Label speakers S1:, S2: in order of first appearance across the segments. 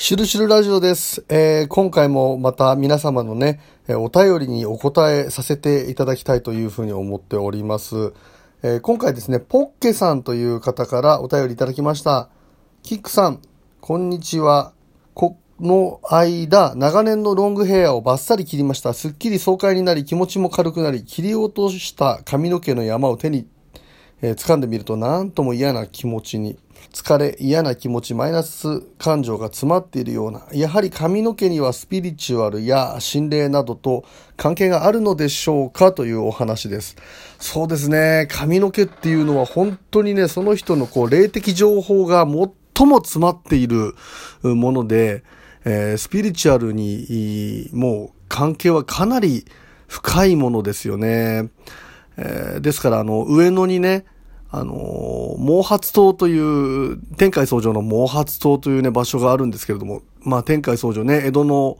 S1: シュルシルラジオです。えー今回もまた皆様のね、えお便りにお答えさせていただきたいというふうに思っております。えー今回ですね、ポッケさんという方からお便りいただきました。キックさん、こんにちは。この間、長年のロングヘアをバッサリ切りました。すっきり爽快になり、気持ちも軽くなり、切り落とした髪の毛の山を手にえー掴んでみると何とも嫌な気持ちに。疲れ嫌な気持ちマイナス感情が詰まっているような。やはり髪の毛にはスピリチュアルや心霊などと関係があるのでしょうかというお話です。そうですね。髪の毛っていうのは本当にねその人のこう霊的情報が最も詰まっているもので、えースピリチュアルにもう関係はかなり深いものですよね。えーですから、あの、上野にね、あの毛髪島という、天海僧城の毛髪島というね、場所があるんですけれども、まあ、天海僧正ね、江戸の、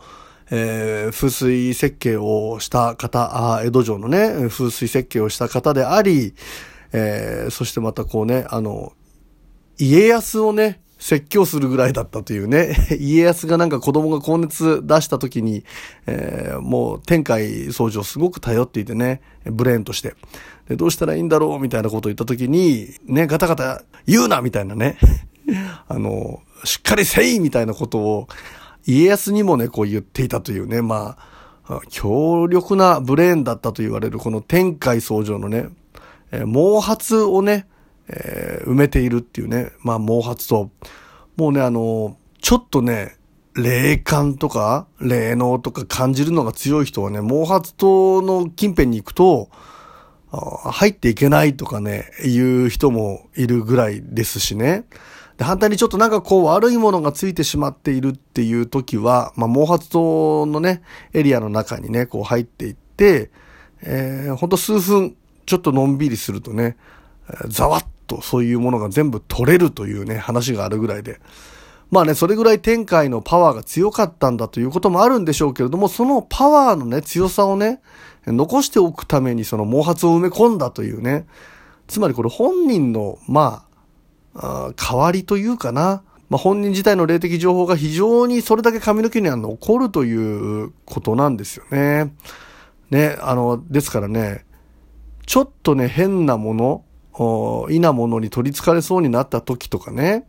S1: えー風水設計をした方、あ江戸城のね、風水設計をした方であり、えーそしてまたこうね、あの、家康をね、説教するぐらいだったというね、家康がなんか子供が高熱出した時に、えーもう天海僧正すごく頼っていてね、ブレーンとして。で、どうしたらいいんだろうみたいなことを言った時に、ね、ガタガタ言うなみたいなね、あの、しっかりせいみたいなことを、家康にもね、こう言っていたというね、まあ、強力なブレーンだったと言われるこの天海僧正のね、えー毛髪をね、えー埋めているっていうね、まあ毛髪と、もうね、あの、ちょっとね、霊感とか、霊能とか感じるのが強い人はね、毛髪島の近辺に行くと、入っていけないとかね、いう人もいるぐらいですしね。で、反対にちょっとなんかこう悪いものがついてしまっているっていう時は、まあ、毛髪島のね、エリアの中にね、こう入っていって、えー、ほんと数分、ちょっとのんびりするとね、ざわっとそういうものが全部取れるというね、話があるぐらいで。まあね、それぐらい天界のパワーが強かったんだということもあるんでしょうけれども、そのパワーのね、強さをね、残しておくためにその毛髪を埋め込んだというね、つまりこれ本人の、まあ、あ代わりというかな、まあ、本人自体の霊的情報が非常にそれだけ髪の毛には残るということなんですよね。ね、あの、ですからね、ちょっとね、変なもの、いなものに取り憑かれそうになった時とかね、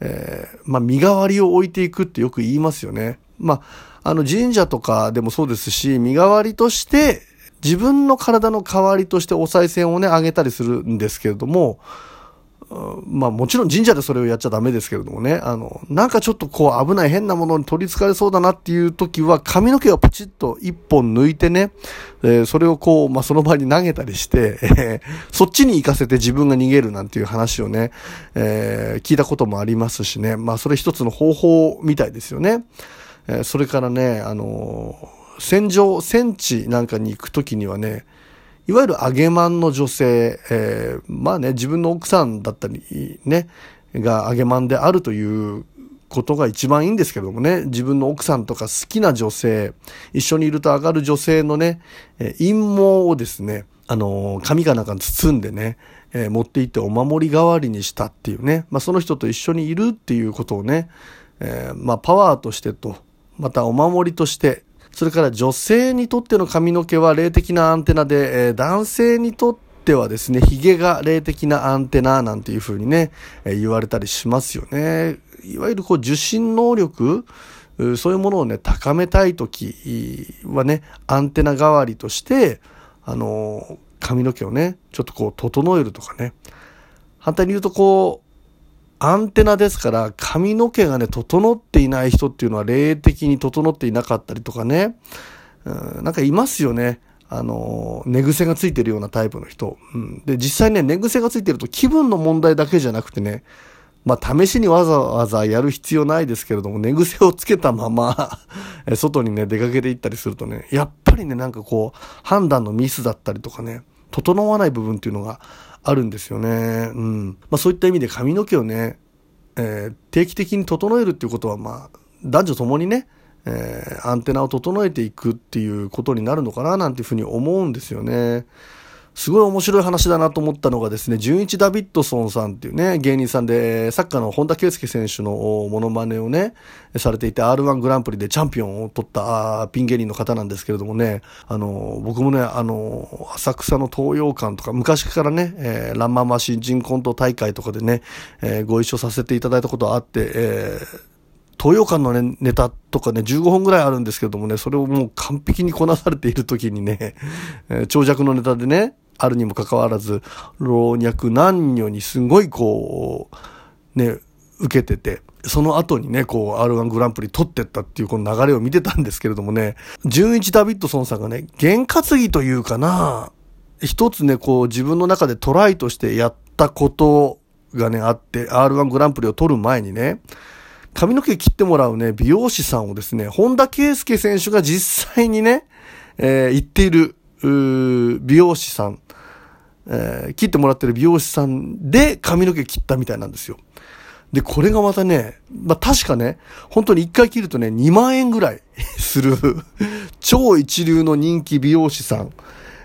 S1: えーまあ、身代わりを置いていくってよく言いますよね。まあ、あの神社とかでもそうですし、身代わりとして、自分の体の代わりとしてお賽銭をね、あげたりするんですけれども、まあもちろん神社でそれをやっちゃダメですけれどもね、あの、なんかちょっとこう危ない変なものに取り憑かれそうだなっていう時は髪の毛をプチッと一本抜いてね、えーそれをこう、まあその場に投げたりして、え ーそっちに行かせて自分が逃げるなんていう話をね、えー聞いたこともありますしね、まあそれ一つの方法みたいですよね。えそれからね、あの戦場、戦地なんかに行く時にはね、いわゆる揚げまんの女性、えーまあね、自分の奥さんだったり、ね、が揚げまんであるということが一番いいんですけどもね、自分の奥さんとか好きな女性、一緒にいると上がる女性のね、えー陰謀をですね、あのー紙かなんかに包んでね、えー持って行ってお守り代わりにしたっていうね、まあその人と一緒にいるっていうことをね、えーまあパワーとしてと、またお守りとして、それから女性にとっての髪の毛は霊的なアンテナで、えー男性にとってはですね、髭が霊的なアンテナなんていう風にね、えー言われたりしますよね。いわゆるこう受信能力、そういうものをね、高めたいときはね、アンテナ代わりとして、あのー髪の毛をね、ちょっとこう整えるとかね。反対に言うとこう、アンテナですから髪の毛がね、整っていない人っていうのは霊的に整っていなかったりとかね。うん、なんかいますよね。あの、寝癖がついてるようなタイプの人。うん、で、実際ね、寝癖がついてると気分の問題だけじゃなくてね、まあ、試しにわざわざやる必要ないですけれども、寝癖をつけたまま 外にね、出かけて行ったりするとね、やっぱりね、なんかこう、判断のミスだったりとかね、整わない部分っていうのがあるんですよね。うん。まあ、そういった意味で髪の毛をね、えー定期的に整えるっていうことは、まあ、男女ともにね、えーアンテナを整えていくっていうことになるのかななんていうふうに思うんですよね。すごい面白い話だなと思ったのがですね、純一ダビッドソンさんっていうね、芸人さんで、サッカーの本田圭佑選手のモノマネをね、されていて、R1 グランプリでチャンピオンを取ったピン芸人の方なんですけれどもね、あの、僕もね、あの、浅草の東洋館とか、昔からね、えー、ランママ新人コント大会とかでね、えー、ご一緒させていただいたことあって、えー東洋館のね、ネタとかね、15本ぐらいあるんですけどもね、それをもう完璧にこなされている時にね、えー、長尺のネタでね、あるにもかかわらず、老若男女にすごいこう、ね、受けてて、その後にね、こう、R1 グランプリ取ってったっていうこの流れを見てたんですけれどもね、純一ダビッドソンさんがね、験担ぎというかな、一つね、こう、自分の中でトライとしてやったことがね、あって、R1 グランプリを取る前にね、髪の毛切ってもらうね、美容師さんをですね、本田圭佑選手が実際にね、えー、言っている、美容師さんえー、切ってもらってる美容師さんで髪の毛切ったみたいなんですよ。で、これがまたね、まあ、確かね、本当に一回切るとね、2万円ぐらい する超一流の人気美容師さん、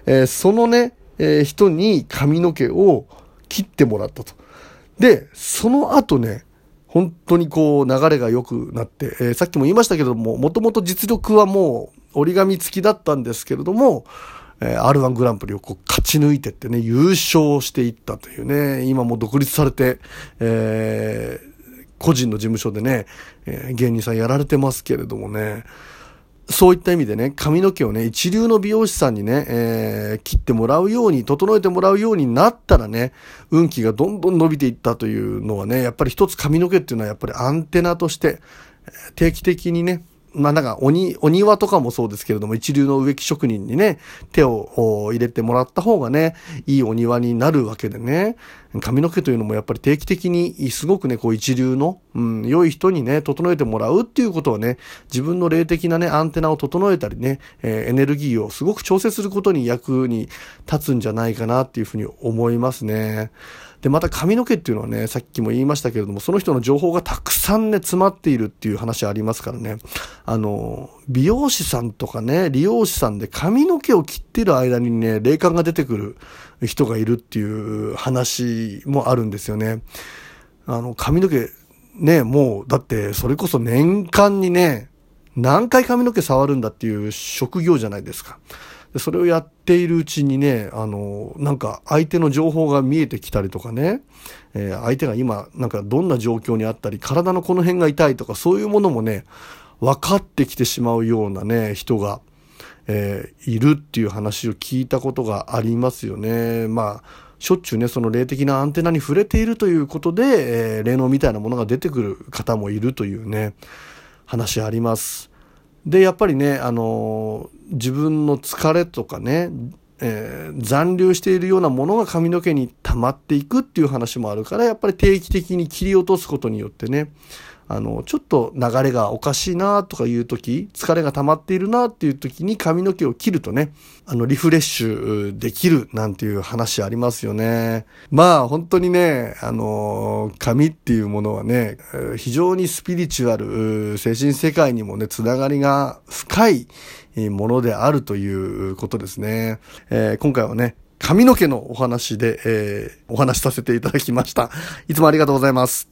S1: えー、そのね、えー、人に髪の毛を切ってもらったと。で、その後ね、本当にこう流れが良くなって、えー、さっきも言いましたけども、もともと実力はもう折り紙付きだったんですけれども、えー、R1 グランプリをこう勝ち抜いてってね、優勝していったというね、今も独立されて、えー、個人の事務所でね、えー、芸人さんやられてますけれどもね、そういった意味でね、髪の毛をね、一流の美容師さんにね、えー、切ってもらうように、整えてもらうようになったらね、運気がどんどん伸びていったというのはね、やっぱり一つ髪の毛っていうのはやっぱりアンテナとして、定期的にね、まあなんかおに、お庭とかもそうですけれども、一流の植木職人にね、手を入れてもらった方がね、いいお庭になるわけでね、髪の毛というのもやっぱり定期的にすごくね、こう一流の、うん、良い人にね、整えてもらうっていうことはね、自分の霊的なね、アンテナを整えたりね、えー、エネルギーをすごく調整することに役に立つんじゃないかなっていうふうに思いますね。で、また髪の毛っていうのはね、さっきも言いましたけれども、その人の情報がたくさんね、詰まっているっていう話ありますからね。あの、美容師さんとかね、理容師さんで髪の毛を切ってる間にね、霊感が出てくる人がいるっていう話もあるんですよね。あの、髪の毛、ね、もう、だって、それこそ年間にね、何回髪の毛触るんだっていう職業じゃないですか。それをやっているうちにね、あの、なんか相手の情報が見えてきたりとかね、えー、相手が今、なんかどんな状況にあったり、体のこの辺が痛いとか、そういうものもね、分かってきてしまうようなね、人が、えー、いるっていう話を聞いたことがありますよね。まあ、しょっちゅうね、その霊的なアンテナに触れているということで、えー、霊能みたいなものが出てくる方もいるというね、話あります。で、やっぱりね、あの自分の疲れとかね、えー、残留しているようなものが髪の毛に溜まっていくっていう話もあるから、やっぱり定期的に切り落とすことによってね、あの、ちょっと流れがおかしいなとかいう時、疲れが溜まっているなっていう時に髪の毛を切るとね、あの、リフレッシュできるなんていう話ありますよね。まあ、本当にね、あの、髪っていうものはね、非常にスピリチュアル、精神世界にもね、つながりが深いものであるということですね。えー、今回はね、髪の毛のお話で、えー、お話しさせていただきました。いつもありがとうございます。